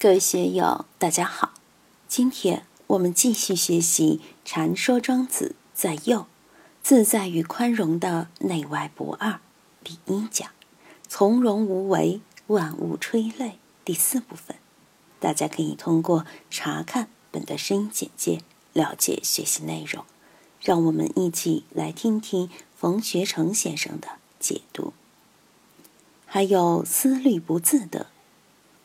各位学友，大家好。今天我们继续学习《禅说庄子在右自在与宽容的内外不二》第一讲“从容无为，万物吹泪”第四部分。大家可以通过查看本的声音简介了解学习内容。让我们一起来听听冯学成先生的解读。还有思虑不自得。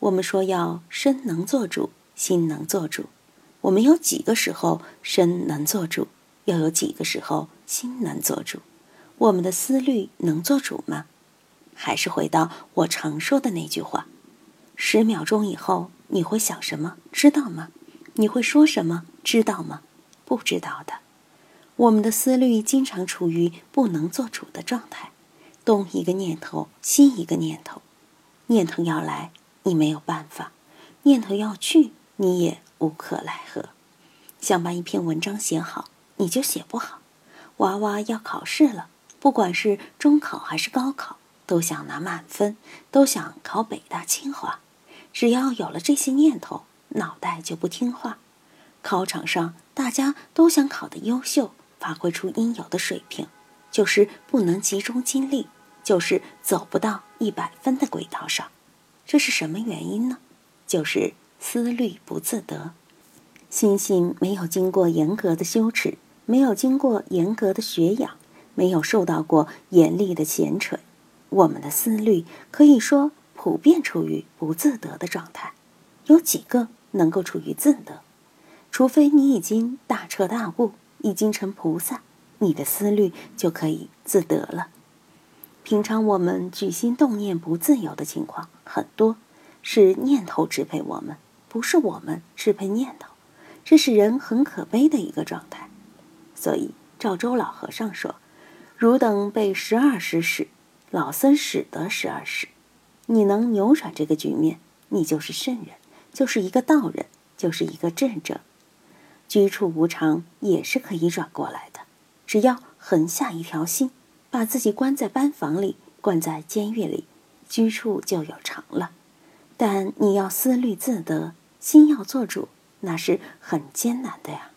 我们说要身能做主，心能做主。我们有几个时候身能做主？又有几个时候心能做主？我们的思虑能做主吗？还是回到我常说的那句话：十秒钟以后你会想什么？知道吗？你会说什么？知道吗？不知道的。我们的思虑经常处于不能做主的状态，东一个念头，西一个念头，念头要来。你没有办法，念头要去，你也无可奈何。想把一篇文章写好，你就写不好。娃娃要考试了，不管是中考还是高考，都想拿满分，都想考北大清华。只要有了这些念头，脑袋就不听话。考场上，大家都想考得优秀，发挥出应有的水平，就是不能集中精力，就是走不到一百分的轨道上。这是什么原因呢？就是思虑不自得，心性没有经过严格的修持，没有经过严格的学养，没有受到过严厉的闲锤，我们的思虑可以说普遍处于不自得的状态。有几个能够处于自得？除非你已经大彻大悟，已经成菩萨，你的思虑就可以自得了。平常我们举心动念不自由的情况很多，是念头支配我们，不是我们支配念头，这是人很可悲的一个状态。所以赵州老和尚说：“汝等被十二时使，老僧使得十二时。你能扭转这个局面，你就是圣人，就是一个道人，就是一个智者。居处无常也是可以转过来的，只要横下一条心。”把自己关在班房里，关在监狱里，居处就有常了。但你要思虑自得，心要做主，那是很艰难的呀。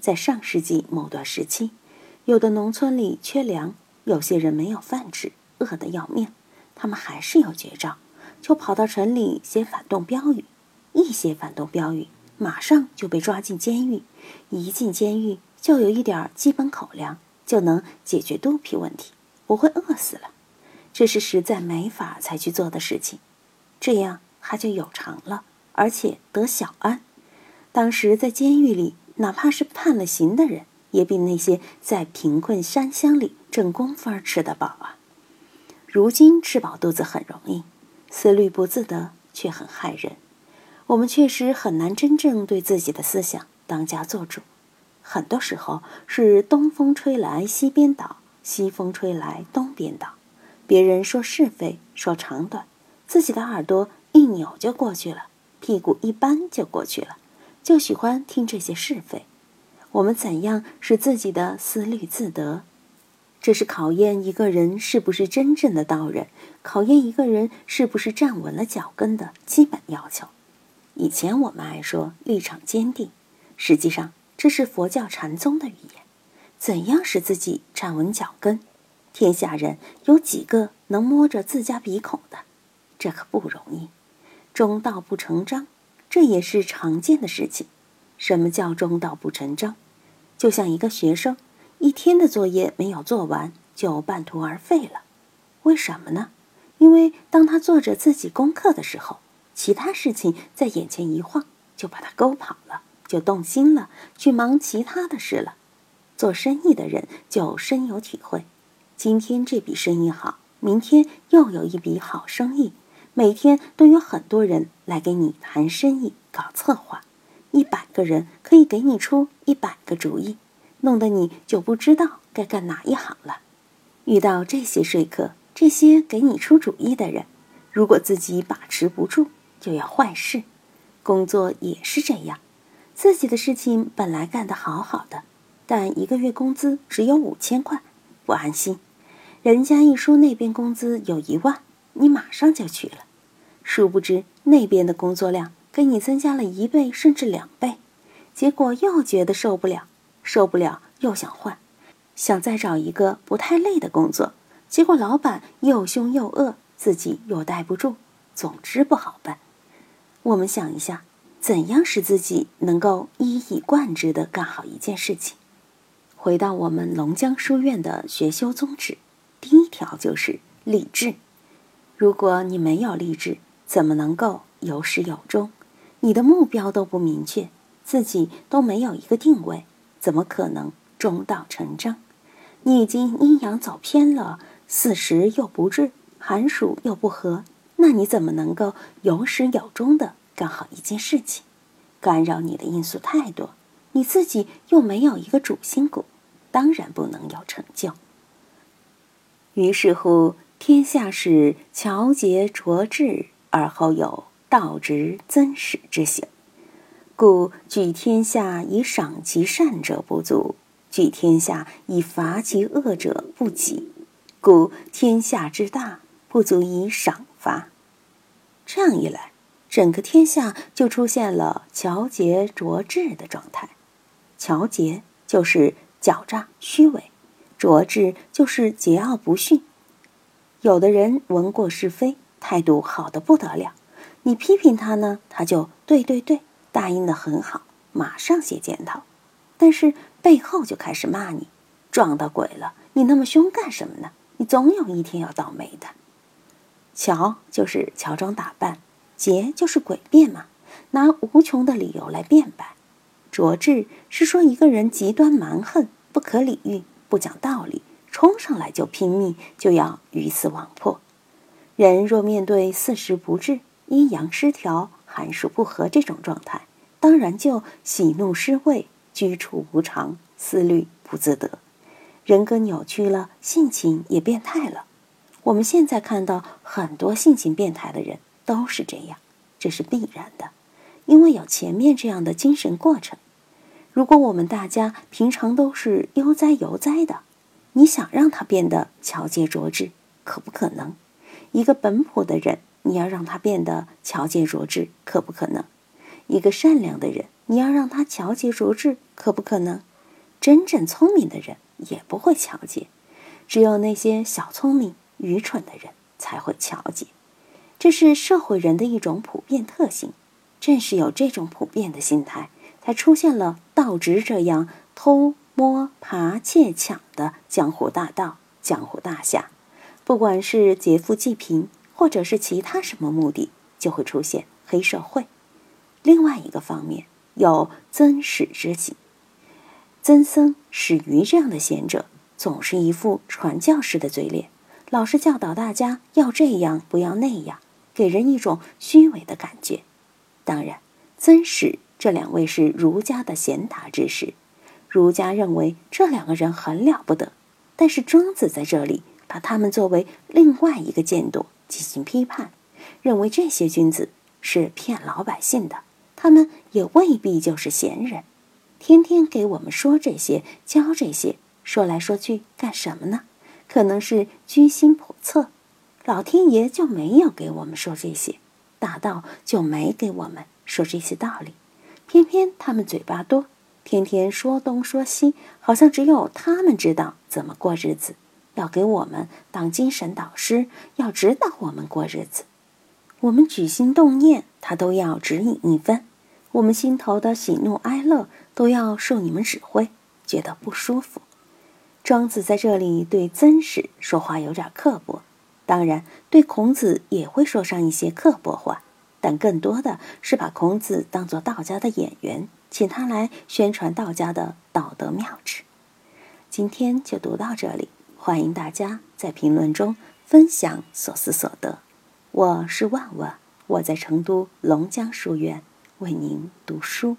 在上世纪某段时期，有的农村里缺粮，有些人没有饭吃，饿得要命，他们还是有绝招，就跑到城里写反动标语。一写反动标语，马上就被抓进监狱。一进监狱，就有一点基本口粮。就能解决肚皮问题，不会饿死了。这是实在没法才去做的事情，这样他就有偿了，而且得小安。当时在监狱里，哪怕是判了刑的人，也比那些在贫困山乡里挣工分吃得饱啊。如今吃饱肚子很容易，思虑不自得却很害人。我们确实很难真正对自己的思想当家做主。很多时候是东风吹来西边倒，西风吹来东边倒。别人说是非，说长短，自己的耳朵一扭就过去了，屁股一扳就过去了，就喜欢听这些是非。我们怎样使自己的思虑自得？这是考验一个人是不是真正的道人，考验一个人是不是站稳了脚跟的基本要求。以前我们爱说立场坚定，实际上。这是佛教禅宗的语言，怎样使自己站稳脚跟？天下人有几个能摸着自家鼻孔的？这可不容易。中道不成章，这也是常见的事情。什么叫中道不成章？就像一个学生一天的作业没有做完，就半途而废了。为什么呢？因为当他做着自己功课的时候，其他事情在眼前一晃，就把他勾跑了。就动心了，去忙其他的事了。做生意的人就深有体会。今天这笔生意好，明天又有一笔好生意。每天都有很多人来给你谈生意、搞策划，一百个人可以给你出一百个主意，弄得你就不知道该干哪一行了。遇到这些说客，这些给你出主意的人，如果自己把持不住，就要坏事。工作也是这样。自己的事情本来干得好好的，但一个月工资只有五千块，不安心。人家一说那边工资有一万，你马上就去了。殊不知那边的工作量给你增加了一倍甚至两倍，结果又觉得受不了，受不了又想换，想再找一个不太累的工作，结果老板又凶又恶，自己又待不住，总之不好办。我们想一下，怎样使自己能够一以贯之的干好一件事情？回到我们龙江书院的学修宗旨，第一条就是立志。如果你没有立志，怎么能够有始有终？你的目标都不明确，自己都没有一个定位，怎么可能中道成章？你已经阴阳走偏了，四时又不至，寒暑又不和，那你怎么能够有始有终的干好一件事情？干扰你的因素太多，你自己又没有一个主心骨，当然不能有成就。于是乎。天下始巧节拙智，而后有道直增始之行。故举天下以赏其善者不足，举天下以罚其恶者不及。故天下之大，不足以赏罚。这样一来，整个天下就出现了乔杰卓智的状态。乔杰就是狡诈虚伪，卓智就是桀骜不驯。有的人闻过是非，态度好的不得了。你批评他呢，他就对对对，答应的很好，马上写检讨。但是背后就开始骂你，撞到鬼了！你那么凶干什么呢？你总有一天要倒霉的。乔就是乔装打扮，劫就是诡辩嘛，拿无穷的理由来辩白。拙智是说一个人极端蛮横，不可理喻，不讲道理。冲上来就拼命，就要鱼死网破。人若面对四时不至、阴阳失调、寒暑不和这种状态，当然就喜怒失位、居处无常、思虑不自得，人格扭曲了，性情也变态了。我们现在看到很多性情变态的人都是这样，这是必然的，因为有前面这样的精神过程。如果我们大家平常都是悠哉悠哉的。你想让他变得巧节拙智，可不可能？一个本朴的人，你要让他变得巧节拙智，可不可能？一个善良的人，你要让他巧节拙智，可不可能？真正聪明的人也不会巧节，只有那些小聪明、愚蠢的人才会巧节。这是社会人的一种普遍特性。正是有这种普遍的心态，才出现了道直这样偷。摸爬窃抢的江湖大盗、江湖大侠，不管是劫富济贫，或者是其他什么目的，就会出现黑社会。另外一个方面，有曾史之己，曾僧史瑜这样的贤者，总是一副传教士的嘴脸，老是教导大家要这样，不要那样，给人一种虚伪的感觉。当然，曾史这两位是儒家的贤达之士。儒家认为这两个人很了不得，但是庄子在这里把他们作为另外一个见度进行批判，认为这些君子是骗老百姓的，他们也未必就是贤人，天天给我们说这些，教这些，说来说去干什么呢？可能是居心叵测，老天爷就没有给我们说这些，大道就没给我们说这些道理，偏偏他们嘴巴多。天天说东说西，好像只有他们知道怎么过日子，要给我们当精神导师，要指导我们过日子。我们举心动念，他都要指引一分；我们心头的喜怒哀乐，都要受你们指挥，觉得不舒服。庄子在这里对曾史说话有点刻薄，当然对孔子也会说上一些刻薄话，但更多的是把孔子当做道家的演员。请他来宣传道家的道德妙旨。今天就读到这里，欢迎大家在评论中分享所思所得。我是万万，我在成都龙江书院为您读书。